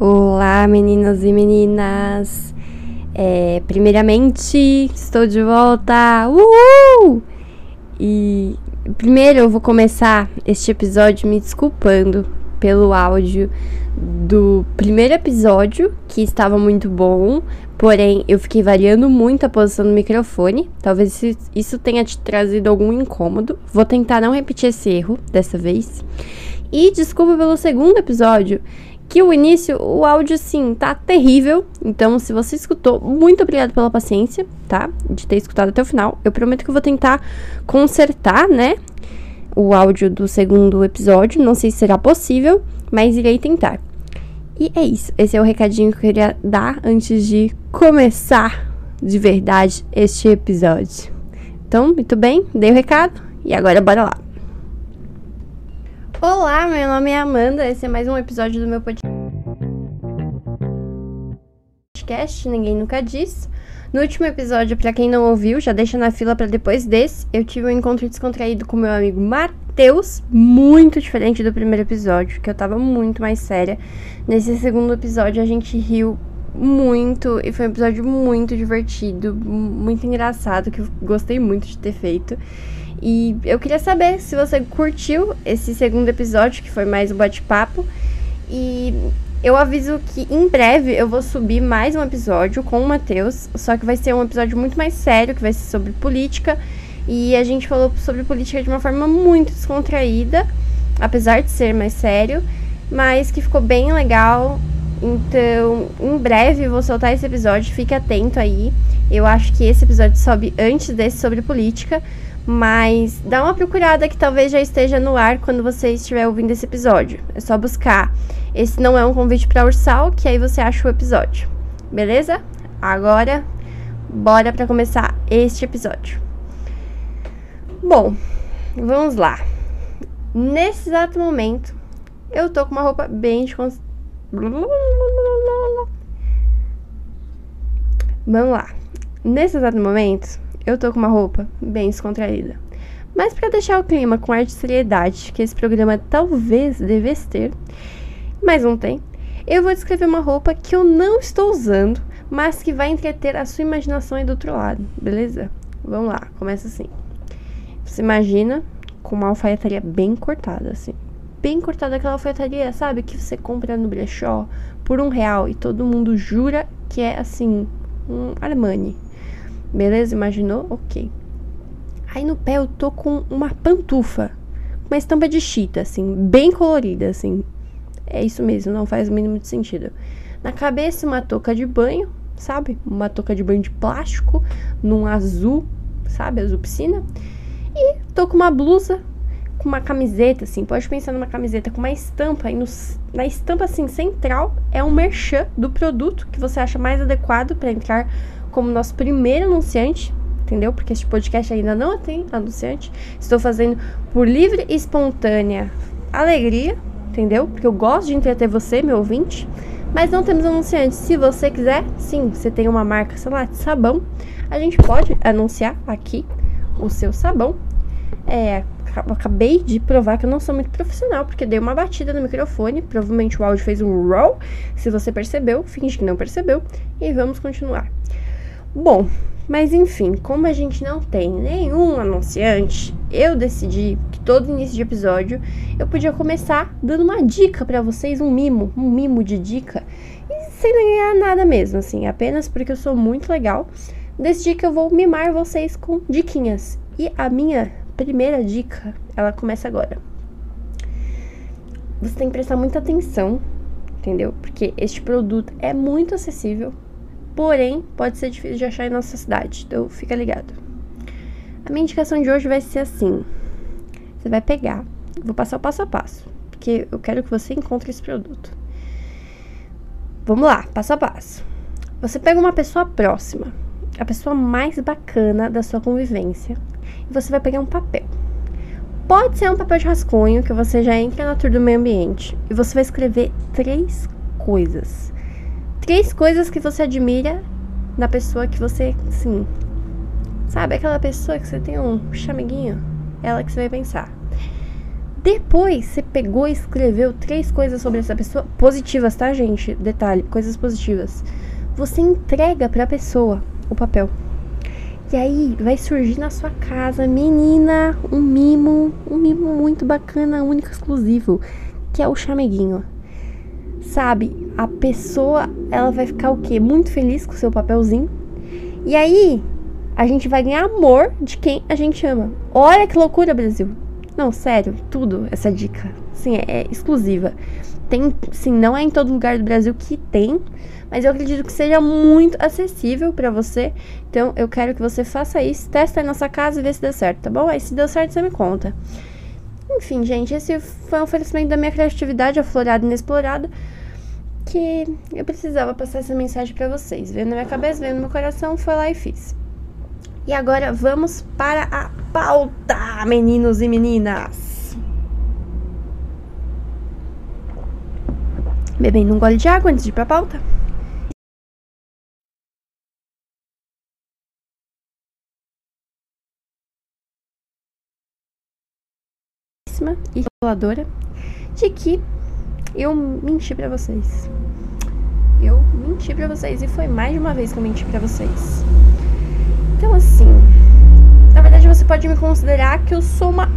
Olá, meninos e meninas! É, primeiramente, estou de volta! Uhul! E primeiro eu vou começar este episódio me desculpando pelo áudio do primeiro episódio, que estava muito bom, porém eu fiquei variando muito a posição do microfone. Talvez isso tenha te trazido algum incômodo. Vou tentar não repetir esse erro dessa vez. E desculpa pelo segundo episódio, que o início, o áudio, sim, tá terrível. Então, se você escutou, muito obrigado pela paciência, tá? De ter escutado até o final. Eu prometo que eu vou tentar consertar, né? O áudio do segundo episódio. Não sei se será possível, mas irei tentar. E é isso. Esse é o recadinho que eu queria dar antes de começar de verdade este episódio. Então, muito bem, dei o recado e agora bora lá. Olá, meu nome é Amanda, esse é mais um episódio do meu podcast. Ninguém nunca disse. No último episódio, para quem não ouviu, já deixa na fila para depois desse, eu tive um encontro descontraído com meu amigo Matheus, muito diferente do primeiro episódio, que eu tava muito mais séria. Nesse segundo episódio, a gente riu muito e foi um episódio muito divertido, muito engraçado, que eu gostei muito de ter feito. E eu queria saber se você curtiu esse segundo episódio, que foi mais um bate-papo. E eu aviso que em breve eu vou subir mais um episódio com o Matheus, só que vai ser um episódio muito mais sério, que vai ser sobre política. E a gente falou sobre política de uma forma muito descontraída, apesar de ser mais sério, mas que ficou bem legal. Então, em breve vou soltar esse episódio, fique atento aí. Eu acho que esse episódio sobe antes desse sobre política. Mas dá uma procurada que talvez já esteja no ar quando você estiver ouvindo esse episódio. É só buscar. Esse não é um convite para Ursal, que aí você acha o episódio. Beleza? Agora, bora para começar este episódio. Bom, vamos lá. Nesse exato momento, eu tô com uma roupa bem descons... Vamos lá. Nesse exato momento, eu tô com uma roupa bem descontraída. Mas para deixar o clima com ar de seriedade que esse programa talvez devesse ter, mas não tem, eu vou descrever uma roupa que eu não estou usando, mas que vai entreter a sua imaginação aí do outro lado, beleza? Vamos lá, começa assim. Você imagina com uma alfaiataria bem cortada, assim. Bem cortada aquela alfaiataria, sabe? Que você compra no brechó por um real e todo mundo jura que é assim, um Armani. Beleza? Imaginou? Ok. Aí no pé eu tô com uma pantufa. Uma estampa de chita, assim, bem colorida, assim. É isso mesmo, não faz o mínimo de sentido. Na cabeça, uma touca de banho, sabe? Uma touca de banho de plástico, num azul, sabe? Azul piscina. E tô com uma blusa, com uma camiseta, assim. Pode pensar numa camiseta com uma estampa. E no, na estampa, assim, central, é um merchan do produto que você acha mais adequado para entrar como nosso primeiro anunciante, entendeu? Porque este podcast ainda não tem anunciante. Estou fazendo por livre e espontânea alegria, entendeu? Porque eu gosto de entreter você, meu ouvinte. Mas não temos anunciante. Se você quiser, sim, você tem uma marca, sei lá, de sabão, a gente pode anunciar aqui o seu sabão. É, acabei de provar que eu não sou muito profissional, porque dei uma batida no microfone. Provavelmente o áudio fez um roll. Se você percebeu, finge que não percebeu. E vamos continuar. Bom, mas enfim, como a gente não tem nenhum anunciante, eu decidi que todo início de episódio eu podia começar dando uma dica para vocês, um mimo, um mimo de dica, e sem ganhar nada mesmo, assim, apenas porque eu sou muito legal. Decidi que eu vou mimar vocês com diquinhas. E a minha primeira dica, ela começa agora. Você tem que prestar muita atenção, entendeu? Porque este produto é muito acessível, porém pode ser difícil de achar em nossa cidade, então fica ligado. A minha indicação de hoje vai ser assim: você vai pegar, vou passar o passo a passo, porque eu quero que você encontre esse produto. Vamos lá, passo a passo. Você pega uma pessoa próxima, a pessoa mais bacana da sua convivência, e você vai pegar um papel. Pode ser um papel de rascunho que você já entra na tour do meio ambiente e você vai escrever três coisas três coisas que você admira na pessoa que você, sim. Sabe aquela pessoa que você tem um chameguinho? Ela que você vai pensar. Depois você pegou e escreveu três coisas sobre essa pessoa positivas, tá, gente? Detalhe, coisas positivas. Você entrega para a pessoa o papel. E aí vai surgir na sua casa, menina, um mimo, um mimo muito bacana, único, exclusivo, que é o chameguinho. Sabe, a pessoa, ela vai ficar o quê? Muito feliz com o seu papelzinho. E aí, a gente vai ganhar amor de quem a gente ama. Olha que loucura, Brasil. Não, sério, tudo essa dica. Sim, é, é exclusiva. Tem, sim, não é em todo lugar do Brasil que tem, mas eu acredito que seja muito acessível para você. Então, eu quero que você faça isso, testa aí na sua casa e vê se deu certo, tá bom? Aí, se deu certo, você me conta. Enfim, gente, esse foi um oferecimento da minha criatividade aflorada e inexplorada que eu precisava passar essa mensagem para vocês. Veio na minha cabeça, veio no meu coração, foi lá e fiz. E agora vamos para a pauta, meninos e meninas. Bebendo um gole de água antes de ir para a pauta. e reveladora de que eu menti para vocês. Eu menti para vocês e foi mais de uma vez que eu menti para vocês. Então assim, na verdade você pode me considerar que eu sou uma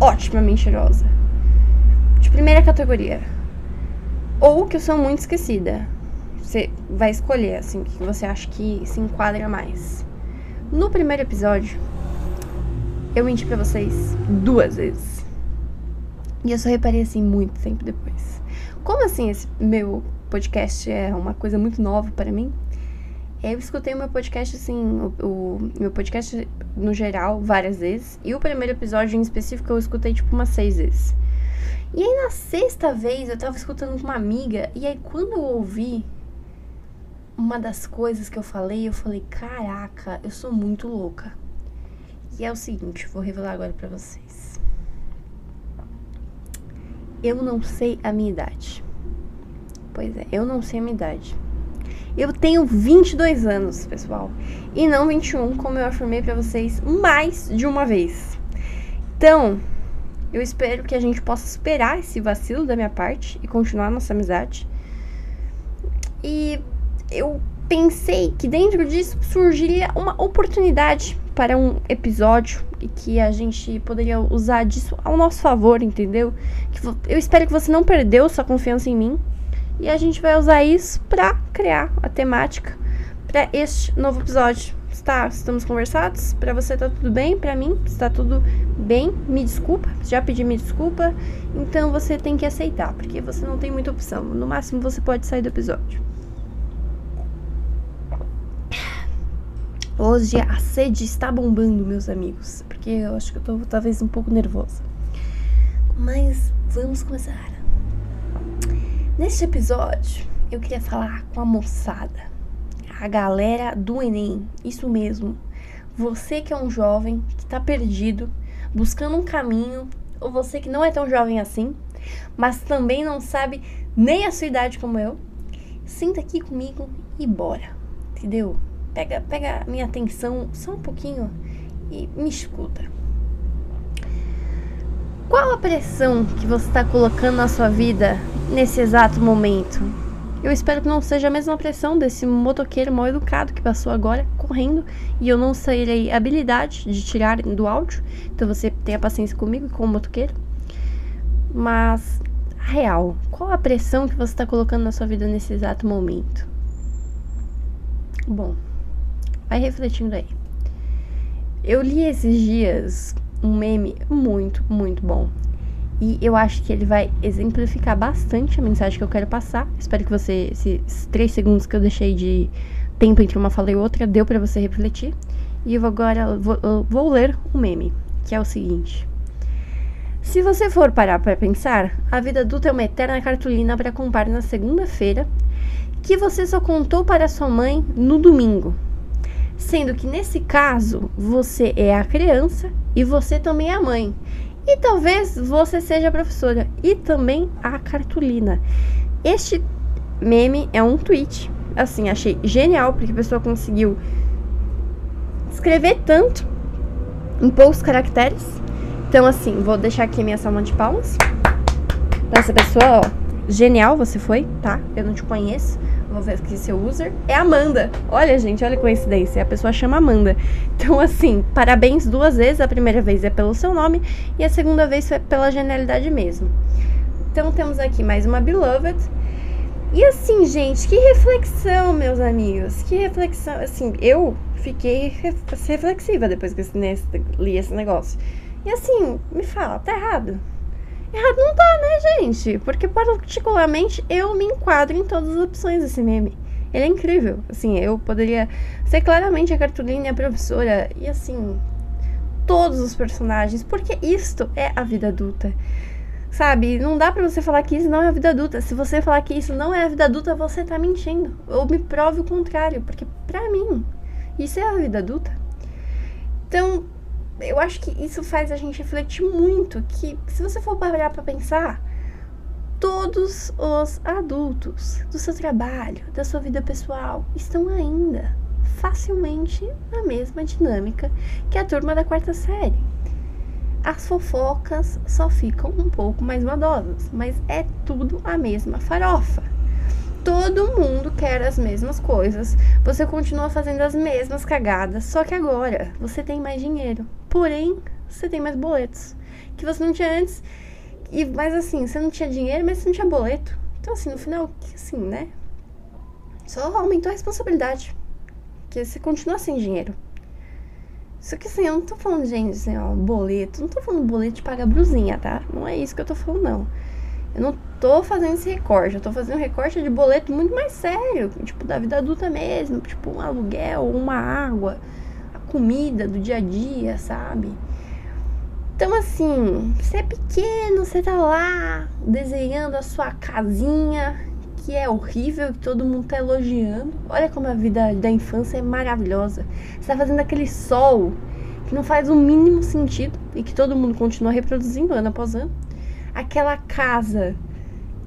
ótima mentirosa. De primeira categoria. Ou que eu sou muito esquecida. Você vai escolher assim que você acha que se enquadra mais. No primeiro episódio, eu menti para vocês duas vezes. E eu só reparei assim muito tempo depois. Como assim esse meu podcast é uma coisa muito nova para mim? Eu escutei o meu podcast, assim, o, o, meu podcast no geral, várias vezes. E o primeiro episódio em específico eu escutei tipo umas seis vezes. E aí na sexta vez eu tava escutando com uma amiga. E aí quando eu ouvi uma das coisas que eu falei, eu falei: Caraca, eu sou muito louca. E é o seguinte, vou revelar agora pra vocês eu não sei a minha idade. Pois é, eu não sei a minha idade. Eu tenho 22 anos, pessoal, e não 21, como eu afirmei para vocês mais de uma vez. Então, eu espero que a gente possa superar esse vacilo da minha parte e continuar nossa amizade. E eu pensei que dentro disso surgiria uma oportunidade para um episódio e que a gente poderia usar disso ao nosso favor, entendeu? Eu espero que você não perdeu sua confiança em mim e a gente vai usar isso para criar a temática para este novo episódio. Está, estamos conversados? Para você tá tudo bem? Para mim está tudo bem? Me desculpa, já pedi me desculpa. Então você tem que aceitar, porque você não tem muita opção. No máximo você pode sair do episódio. Hoje a sede está bombando, meus amigos, porque eu acho que eu tô talvez um pouco nervosa. Mas vamos começar. Neste episódio, eu queria falar com a moçada, a galera do Enem, isso mesmo. Você que é um jovem que está perdido, buscando um caminho, ou você que não é tão jovem assim, mas também não sabe nem a sua idade como eu, sinta aqui comigo e bora, entendeu? Pega, pega minha atenção só um pouquinho e me escuta. Qual a pressão que você está colocando na sua vida nesse exato momento? Eu espero que não seja a mesma pressão desse motoqueiro mal educado que passou agora correndo e eu não sairei habilidade de tirar do áudio. Então você tenha paciência comigo e com o motoqueiro. Mas, real, qual a pressão que você está colocando na sua vida nesse exato momento? Bom, Vai refletindo aí. Eu li esses dias um meme muito, muito bom. E eu acho que ele vai exemplificar bastante a mensagem que eu quero passar. Espero que você, esses três segundos que eu deixei de tempo entre uma fala e outra, deu para você refletir. E eu agora vou, vou ler um meme, que é o seguinte. Se você for parar para pensar, a vida adulta é uma eterna cartolina para comprar na segunda-feira que você só contou para sua mãe no domingo sendo que nesse caso você é a criança e você também é a mãe. E talvez você seja a professora e também a cartolina. Este meme é um tweet, assim, achei genial porque a pessoa conseguiu escrever tanto em poucos caracteres Então, assim, vou deixar aqui minha salva de palmas. Pra essa pessoa, ó. Genial você foi, tá? Eu não te conheço. Aqui seu user. É Amanda. Olha, gente, olha a coincidência. A pessoa chama Amanda. Então, assim, parabéns duas vezes. A primeira vez é pelo seu nome e a segunda vez foi pela genialidade mesmo. Então, temos aqui mais uma Beloved. E assim, gente, que reflexão, meus amigos. Que reflexão. Assim, eu fiquei reflexiva depois que li esse negócio. E assim, me fala, tá errado? Errado não tá, né, gente? Porque particularmente eu me enquadro em todas as opções desse meme. Ele é incrível. Assim, eu poderia ser claramente a Cartolina a professora. E assim, todos os personagens. Porque isto é a vida adulta. Sabe? Não dá pra você falar que isso não é a vida adulta. Se você falar que isso não é a vida adulta, você tá mentindo. Ou me prove o contrário. Porque pra mim, isso é a vida adulta. Então, eu acho que isso faz a gente refletir muito que se você for parar para pensar, todos os adultos do seu trabalho, da sua vida pessoal, estão ainda facilmente na mesma dinâmica que a turma da quarta série. As fofocas só ficam um pouco mais modosas, mas é tudo a mesma farofa todo mundo quer as mesmas coisas. Você continua fazendo as mesmas cagadas, só que agora você tem mais dinheiro. Porém, você tem mais boletos que você não tinha antes. E mas assim, você não tinha dinheiro, mas você não tinha boleto. Então assim, no final, assim, né? Só aumentou a responsabilidade. Porque você continua sem dinheiro. Só que assim, eu não tô falando, gente, assim, ó, boleto. Não tô falando boleto de pagar brusinha, tá? Não é isso que eu tô falando, não. Eu não tô fazendo esse recorte, eu tô fazendo um recorte de boleto muito mais sério, tipo, da vida adulta mesmo, tipo, um aluguel, uma água, a comida do dia a dia, sabe? Então, assim, você é pequeno, você tá lá desenhando a sua casinha, que é horrível, que todo mundo tá elogiando. Olha como a vida da infância é maravilhosa. Você tá fazendo aquele sol que não faz o mínimo sentido e que todo mundo continua reproduzindo ano após ano aquela casa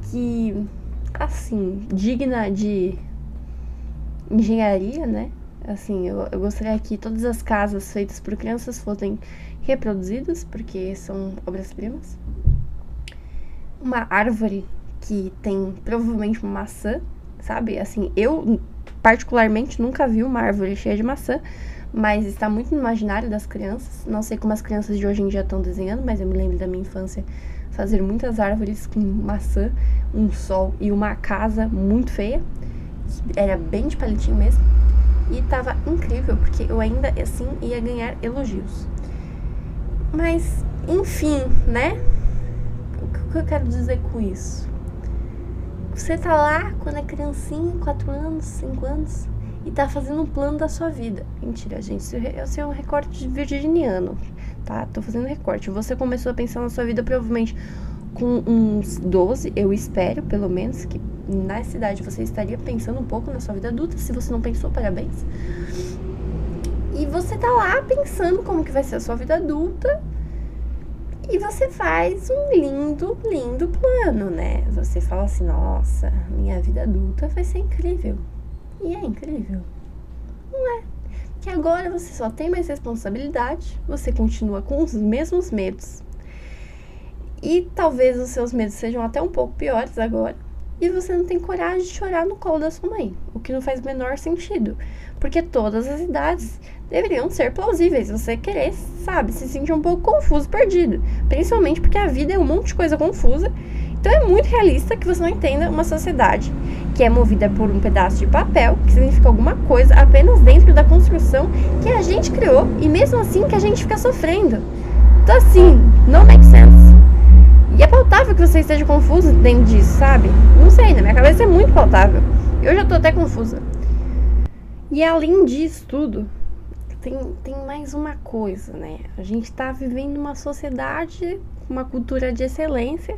que, assim, digna de engenharia, né? Assim, eu, eu gostaria que todas as casas feitas por crianças fossem reproduzidas, porque são obras-primas. Uma árvore que tem provavelmente uma maçã, sabe? Assim, eu particularmente nunca vi uma árvore cheia de maçã, mas está muito no imaginário das crianças. Não sei como as crianças de hoje em dia estão desenhando, mas eu me lembro da minha infância fazer muitas árvores com maçã, um sol e uma casa muito feia. Era bem de palitinho mesmo. E tava incrível, porque eu ainda assim ia ganhar elogios. Mas, enfim, né? O que eu quero dizer com isso? Você tá lá quando é criancinha, 4 anos, 5 anos, e tá fazendo um plano da sua vida. Mentira, gente, isso é um recorte virginiano tá? Tô fazendo recorte. Você começou a pensar na sua vida provavelmente com uns 12, eu espero, pelo menos, que nessa idade você estaria pensando um pouco na sua vida adulta. Se você não pensou, parabéns. E você tá lá pensando como que vai ser a sua vida adulta. E você faz um lindo, lindo plano, né? Você fala assim, nossa, minha vida adulta vai ser incrível. E é incrível. Não é? que agora você só tem mais responsabilidade, você continua com os mesmos medos. E talvez os seus medos sejam até um pouco piores agora. E você não tem coragem de chorar no colo da sua mãe, o que não faz o menor sentido, porque todas as idades deveriam ser plausíveis. Você querer, sabe, se sentir um pouco confuso, perdido, principalmente porque a vida é um monte de coisa confusa então é muito realista que você não entenda uma sociedade que é movida por um pedaço de papel, que significa alguma coisa apenas dentro da construção que a gente criou e mesmo assim que a gente fica sofrendo. Então assim, não make sense. E é pautável que você esteja confuso dentro disso, sabe? Não sei, na minha cabeça é muito pautável. Eu já tô até confusa. E além disso tudo, tem, tem mais uma coisa, né? A gente tá vivendo uma sociedade, uma cultura de excelência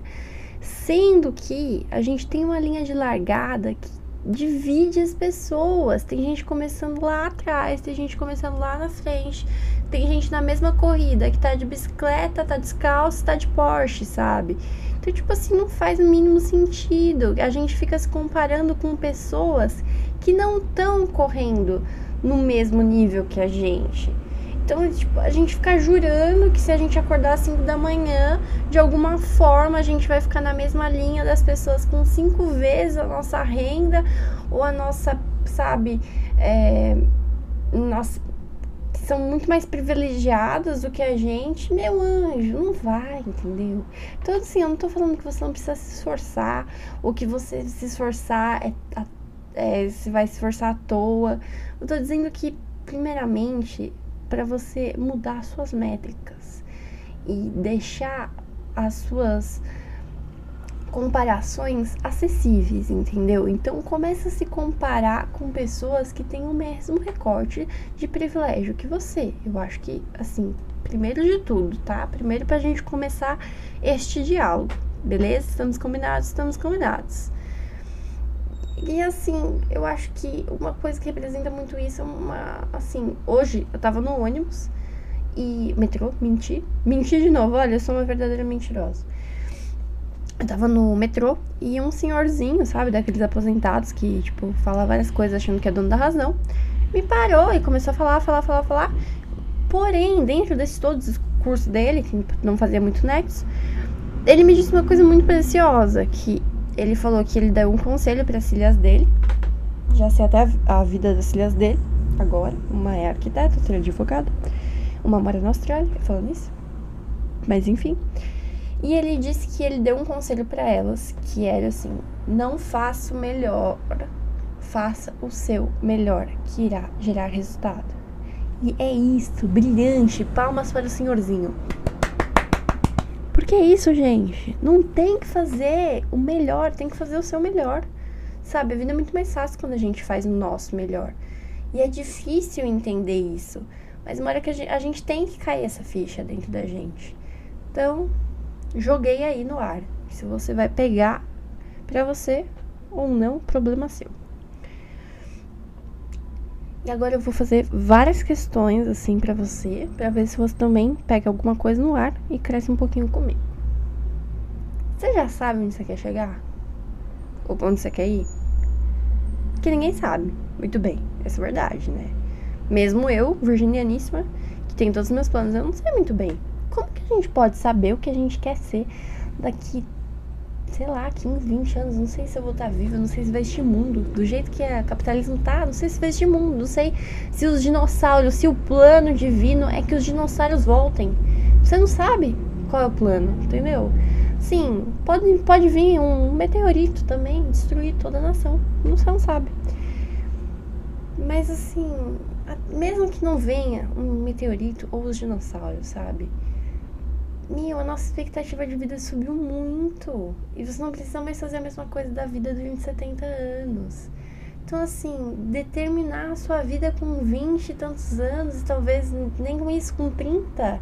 Sendo que a gente tem uma linha de largada que divide as pessoas. Tem gente começando lá atrás, tem gente começando lá na frente, tem gente na mesma corrida que tá de bicicleta, tá descalço, tá de Porsche, sabe? Então, tipo assim, não faz o mínimo sentido. A gente fica se comparando com pessoas que não estão correndo no mesmo nível que a gente. Então, tipo, a gente fica jurando que se a gente acordar às 5 da manhã, de alguma forma a gente vai ficar na mesma linha das pessoas com cinco vezes a nossa renda ou a nossa, sabe, é, nossa, são muito mais privilegiadas do que a gente, meu anjo, não vai, entendeu? Então, assim, eu não tô falando que você não precisa se esforçar, ou que você se esforçar é, é se vai se esforçar à toa. Eu tô dizendo que, primeiramente, para você mudar suas métricas e deixar as suas comparações acessíveis, entendeu? Então começa a se comparar com pessoas que têm o mesmo recorte de privilégio que você. Eu acho que, assim, primeiro de tudo, tá? Primeiro pra gente começar este diálogo, beleza? Estamos combinados, estamos combinados. E assim, eu acho que uma coisa que representa muito isso é uma. Assim, hoje eu tava no ônibus e. Metrô? Menti. Menti de novo, olha, eu sou uma verdadeira mentirosa. Eu tava no metrô e um senhorzinho, sabe, daqueles aposentados que, tipo, fala várias coisas achando que é dono da razão, me parou e começou a falar, falar, falar, falar. Porém, dentro desse todo discurso dele, que não fazia muito nexo, ele me disse uma coisa muito preciosa, que ele falou que ele deu um conselho para as filhas dele. Já sei até a vida das filhas dele, agora. Uma é arquiteta, outra é advogada. Uma mora na Austrália, falando isso. Mas enfim. E ele disse que ele deu um conselho para elas, que era assim: não faça o melhor, faça o seu melhor, que irá gerar resultado. E é isso, brilhante. Palmas para o senhorzinho. Porque é isso, gente. Não tem que fazer o melhor, tem que fazer o seu melhor. Sabe, a vida é muito mais fácil quando a gente faz o nosso melhor. E é difícil entender isso. Mas uma hora que a gente, a gente tem que cair essa ficha dentro da gente. Então, joguei aí no ar. Se você vai pegar para você ou não, problema seu. E agora eu vou fazer várias questões assim para você, para ver se você também pega alguma coisa no ar e cresce um pouquinho comigo. Você já sabe onde você quer chegar? Ou onde você quer ir? Que ninguém sabe. Muito bem, essa é verdade, né? Mesmo eu, virginianíssima, que tenho todos os meus planos, eu não sei muito bem como que a gente pode saber o que a gente quer ser daqui, sei lá, 15, 20 anos? Não sei se eu vou estar viva, não sei se vai existir mundo. Do jeito que o capitalismo tá, não sei se vai existir mundo. Não sei se os dinossauros, se o plano divino é que os dinossauros voltem. Você não sabe qual é o plano, entendeu? Sim, pode, pode vir um meteorito também destruir toda a nação. Você não sabe. Mas assim, mesmo que não venha um meteorito ou os dinossauros, sabe? Meu, a nossa expectativa de vida subiu muito. E você não precisa mais fazer a mesma coisa da vida durante 70 anos. Então, assim, determinar a sua vida com 20 e tantos anos, e talvez nem com isso, com 30,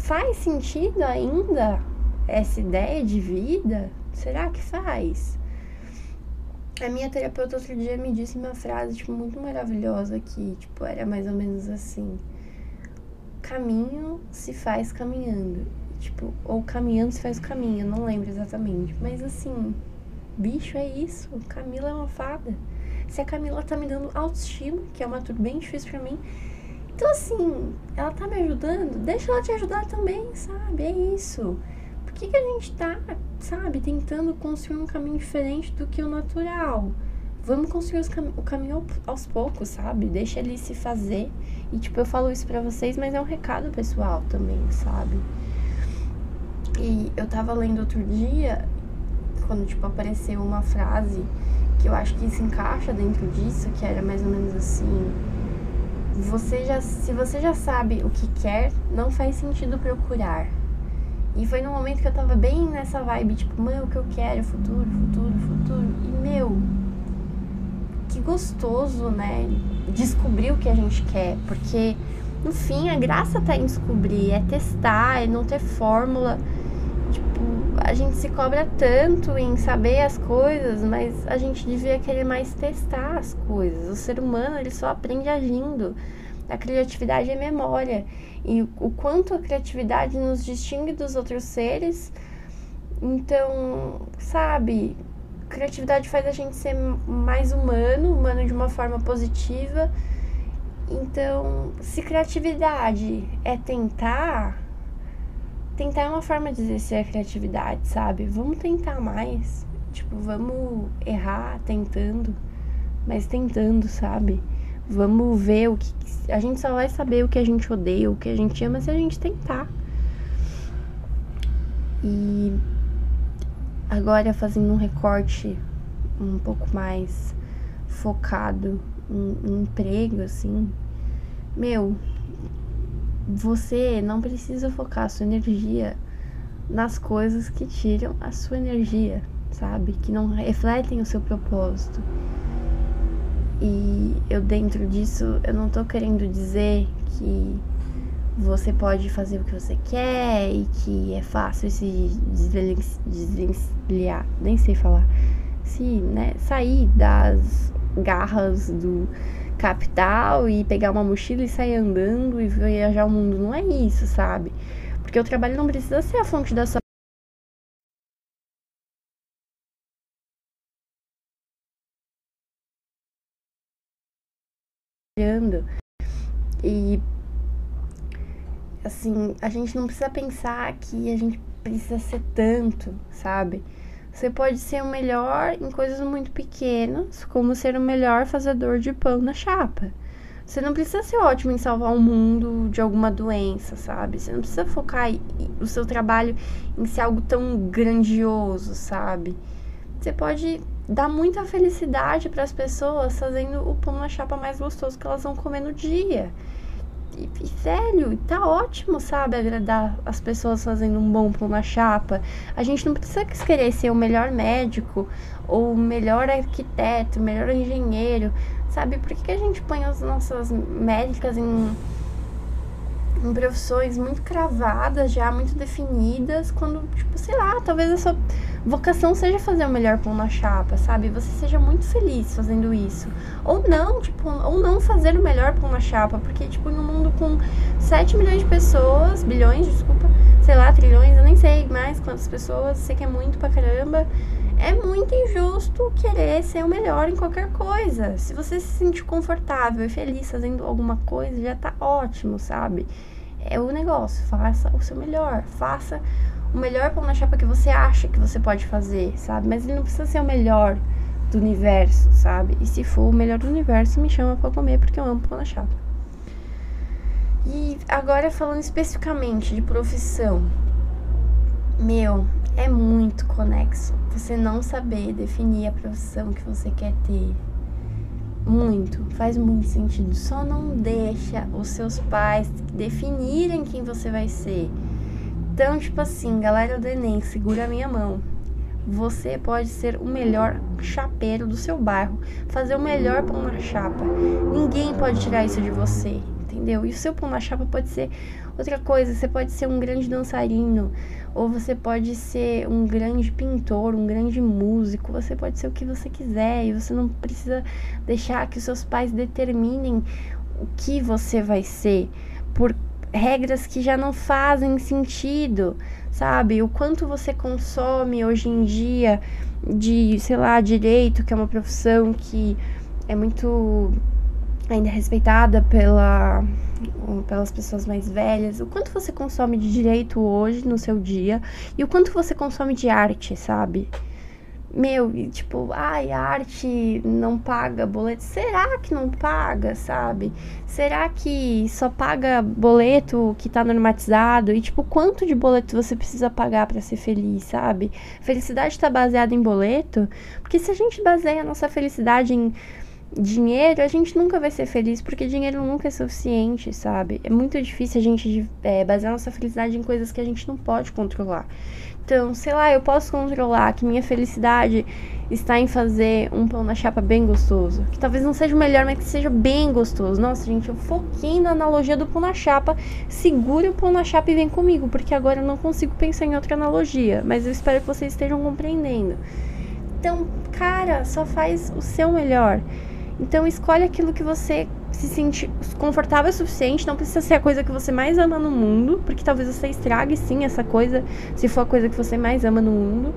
faz sentido ainda essa ideia de vida? Será que faz? A minha terapeuta outro dia me disse uma frase, tipo, muito maravilhosa que, tipo, era mais ou menos assim caminho se faz caminhando. Tipo, ou caminhando se faz o caminho, não lembro exatamente. Mas assim, bicho, é isso. Camila é uma fada. Se a Camila tá me dando autoestima, que é uma tudo bem difícil pra mim. Então, assim, ela tá me ajudando, deixa ela te ajudar também, sabe? É isso. Por que, que a gente tá, sabe, tentando construir um caminho diferente do que o natural? Vamos construir cam o caminho aos poucos, sabe? Deixa ele se fazer. E, tipo, eu falo isso pra vocês, mas é um recado pessoal também, sabe? E eu tava lendo outro dia, quando, tipo, apareceu uma frase que eu acho que se encaixa dentro disso, que era mais ou menos assim. Você já, se você já sabe o que quer, não faz sentido procurar. E foi no momento que eu tava bem nessa vibe, tipo, mano, o que eu quero, futuro, futuro, futuro. E, meu, gostoso, né? Descobrir o que a gente quer, porque no fim a graça tá em descobrir, é testar, é não ter fórmula. Tipo, a gente se cobra tanto em saber as coisas, mas a gente devia querer mais testar as coisas. O ser humano, ele só aprende agindo. A criatividade é memória. E o quanto a criatividade nos distingue dos outros seres. Então, sabe, criatividade faz a gente ser mais humano, humano de uma forma positiva. Então, se criatividade é tentar, tentar é uma forma de exercer a criatividade, sabe? Vamos tentar mais. Tipo, vamos errar tentando, mas tentando, sabe? Vamos ver o que. A gente só vai saber o que a gente odeia, o que a gente ama se a gente tentar. E agora fazendo um recorte um pouco mais focado em, em emprego, assim, meu, você não precisa focar sua energia nas coisas que tiram a sua energia, sabe? Que não refletem o seu propósito. E eu dentro disso, eu não tô querendo dizer que você pode fazer o que você quer e que é fácil se desvencilhar, nem sei falar, se, né, sair das garras do capital e pegar uma mochila e sair andando e viajar o mundo. Não é isso, sabe? Porque o trabalho não precisa ser a fonte da sua e assim, a gente não precisa pensar que a gente precisa ser tanto, sabe? Você pode ser o melhor em coisas muito pequenas, como ser o melhor fazedor de pão na chapa. Você não precisa ser ótimo em salvar o mundo de alguma doença, sabe? Você não precisa focar o seu trabalho em ser algo tão grandioso, sabe? Você pode dar muita felicidade para as pessoas fazendo o pão na chapa mais gostoso que elas vão comer no dia. E, e, sério, tá ótimo, sabe? Agradar as pessoas fazendo um bom pão na chapa. A gente não precisa querer ser o melhor médico, ou o melhor arquiteto, o melhor engenheiro, sabe? Por que, que a gente põe as nossas médicas em, em profissões muito cravadas, já muito definidas, quando, tipo, sei lá, talvez a sua vocação seja fazer o melhor pão na chapa, sabe? Você seja muito feliz fazendo isso. Ou não, tipo, ou não fazer o melhor pão na chapa, porque, tipo, um mundo com 7 milhões de pessoas, bilhões, desculpa, sei lá, trilhões, eu nem sei mais quantas pessoas, sei que é muito pra caramba. É muito injusto querer ser o melhor em qualquer coisa. Se você se sentir confortável e feliz fazendo alguma coisa, já tá ótimo, sabe? É o negócio, faça o seu melhor, faça o melhor pão na chapa que você acha que você pode fazer, sabe? Mas ele não precisa ser o melhor do universo, sabe? E se for o melhor do universo, me chama para comer porque eu amo pão na chapa. E agora falando especificamente de profissão. Meu, é muito conexo você não saber definir a profissão que você quer ter. Muito, faz muito sentido. Só não deixa os seus pais definirem quem você vai ser então, tipo assim, galera do Enem, segura a minha mão. Você pode ser o melhor chapeiro do seu bairro, fazer o melhor pão na chapa. Ninguém pode tirar isso de você, entendeu? E o seu pão na chapa pode ser outra coisa. Você pode ser um grande dançarino, ou você pode ser um grande pintor, um grande músico. Você pode ser o que você quiser e você não precisa deixar que os seus pais determinem o que você vai ser. Por regras que já não fazem sentido, sabe? O quanto você consome hoje em dia de, sei lá, direito, que é uma profissão que é muito ainda respeitada pela, pelas pessoas mais velhas, o quanto você consome de direito hoje no seu dia e o quanto você consome de arte, sabe? Meu, e tipo, ai, a arte não paga boleto. Será que não paga, sabe? Será que só paga boleto que tá normatizado? E tipo, quanto de boleto você precisa pagar para ser feliz, sabe? Felicidade tá baseada em boleto? Porque se a gente baseia a nossa felicidade em dinheiro, a gente nunca vai ser feliz, porque dinheiro nunca é suficiente, sabe? É muito difícil a gente é, basear nossa felicidade em coisas que a gente não pode controlar. Então, sei lá, eu posso controlar que minha felicidade está em fazer um pão na chapa bem gostoso. Que talvez não seja o melhor, mas que seja bem gostoso. Nossa, gente, eu foquei na analogia do pão na chapa. Segure o pão na chapa e vem comigo, porque agora eu não consigo pensar em outra analogia. Mas eu espero que vocês estejam compreendendo. Então, cara, só faz o seu melhor. Então escolhe aquilo que você se sente confortável o suficiente, não precisa ser a coisa que você mais ama no mundo, porque talvez você estrague sim essa coisa, se for a coisa que você mais ama no mundo.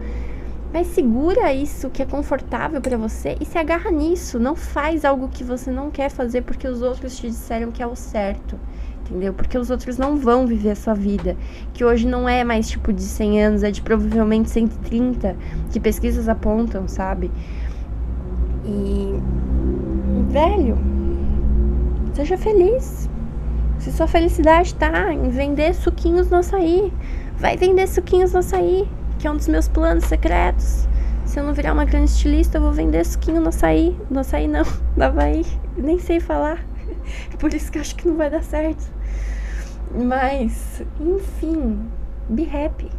Mas segura isso que é confortável para você e se agarra nisso. Não faz algo que você não quer fazer porque os outros te disseram que é o certo. Entendeu? Porque os outros não vão viver a sua vida. Que hoje não é mais tipo de 100 anos, é de provavelmente 130, que pesquisas apontam, sabe? E. Velho, seja feliz. Se sua felicidade tá em vender suquinhos no açaí, vai vender suquinhos no açaí que é um dos meus planos secretos. Se eu não virar uma grande estilista, eu vou vender suquinho no açaí. No açaí não, no Havaí. Nem sei falar. Por isso que eu acho que não vai dar certo. Mas, enfim, be happy.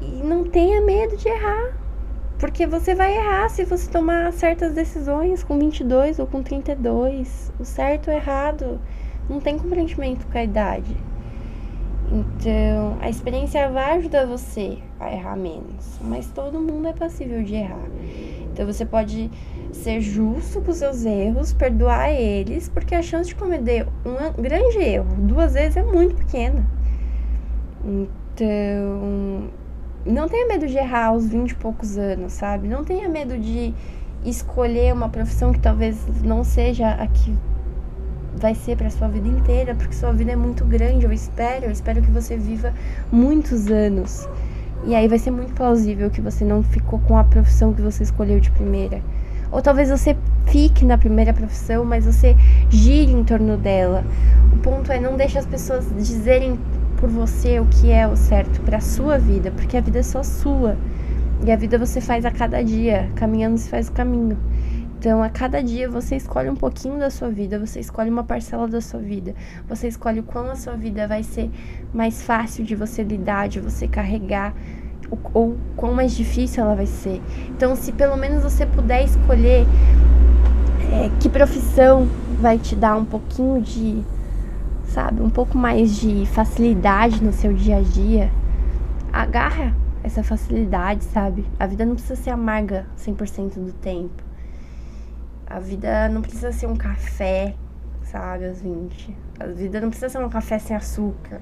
E não tenha medo de errar. Porque você vai errar se você tomar certas decisões com 22 ou com 32. O certo ou errado não tem comprometimento com a idade. Então, a experiência vai ajudar você a errar menos, mas todo mundo é passível de errar. Então, você pode ser justo com seus erros, perdoar eles, porque a chance de cometer um grande erro duas vezes é muito pequena. Então, não tenha medo de errar aos 20 e poucos anos, sabe? Não tenha medo de escolher uma profissão que talvez não seja a que vai ser para sua vida inteira, porque sua vida é muito grande, eu espero, eu espero que você viva muitos anos. E aí vai ser muito plausível que você não ficou com a profissão que você escolheu de primeira. Ou talvez você fique na primeira profissão, mas você gire em torno dela. O ponto é não deixe as pessoas dizerem por você o que é o certo para sua vida, porque a vida é só sua. E a vida você faz a cada dia, caminhando se faz o caminho. Então, a cada dia você escolhe um pouquinho da sua vida, você escolhe uma parcela da sua vida, você escolhe o quão a sua vida vai ser mais fácil de você lidar, de você carregar, ou, quão mais difícil ela vai ser. Então, se pelo menos você puder escolher é, que profissão vai te dar um pouquinho de, sabe, um pouco mais de facilidade no seu dia a dia, agarra essa facilidade, sabe? A vida não precisa ser amarga 100% do tempo. A vida não precisa ser um café, sabe, aos 20. A vida não precisa ser um café sem açúcar.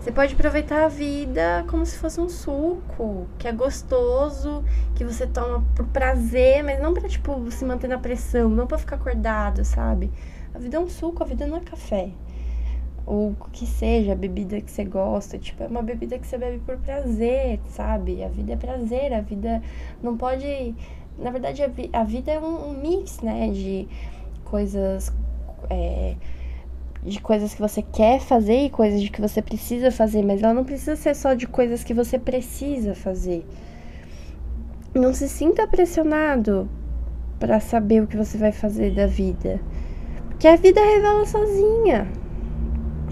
Você pode aproveitar a vida como se fosse um suco, que é gostoso, que você toma por prazer, mas não pra, tipo, se manter na pressão, não pra ficar acordado, sabe? A vida é um suco, a vida não é café. Ou o que seja, a bebida que você gosta, tipo, é uma bebida que você bebe por prazer, sabe? A vida é prazer, a vida não pode na verdade, a, vi a vida é um, um, mix, né? De coisas. É, de coisas que você quer fazer e coisas de que você precisa fazer, mas ela não precisa ser só de coisas que você precisa fazer. Não se sinta pressionado para saber o que você vai fazer da vida. Porque a vida revela sozinha.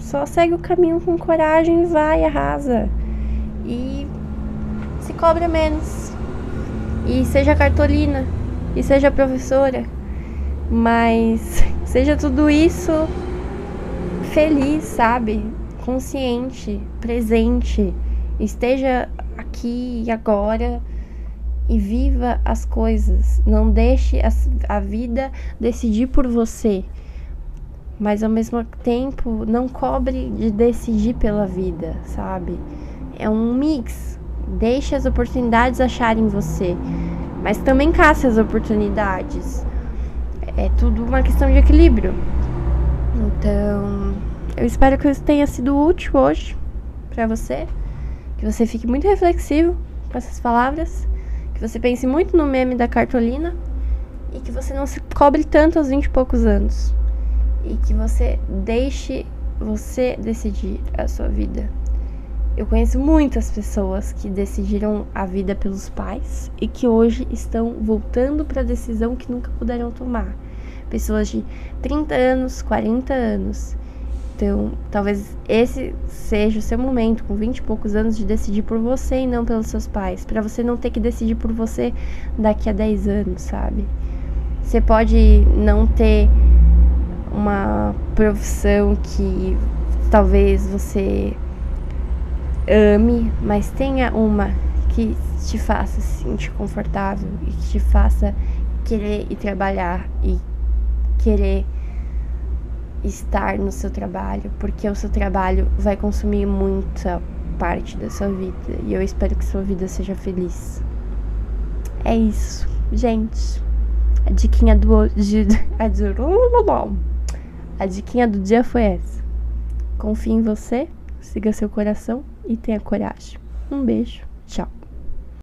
Só segue o caminho com coragem e vai, arrasa. E se cobra menos e seja cartolina e seja professora, mas seja tudo isso feliz, sabe? Consciente, presente, esteja aqui e agora e viva as coisas. Não deixe a vida decidir por você, mas ao mesmo tempo não cobre de decidir pela vida, sabe? É um mix Deixe as oportunidades acharem você, mas também caça as oportunidades. É tudo uma questão de equilíbrio. Então, eu espero que isso tenha sido útil hoje para você, que você fique muito reflexivo com essas palavras, que você pense muito no meme da cartolina e que você não se cobre tanto aos 20 e poucos anos e que você deixe você decidir a sua vida. Eu conheço muitas pessoas que decidiram a vida pelos pais e que hoje estão voltando para a decisão que nunca puderam tomar. Pessoas de 30 anos, 40 anos. Então, talvez esse seja o seu momento, com 20 e poucos anos, de decidir por você e não pelos seus pais. Para você não ter que decidir por você daqui a 10 anos, sabe? Você pode não ter uma profissão que talvez você ame, mas tenha uma que te faça se sentir confortável e que te faça querer ir trabalhar e querer estar no seu trabalho, porque o seu trabalho vai consumir muita parte da sua vida. E eu espero que sua vida seja feliz. É isso, gente. A diquinha do. De, a, de, a diquinha do dia foi essa. Confie em você, siga seu coração e tenha coragem. Um beijo, tchau.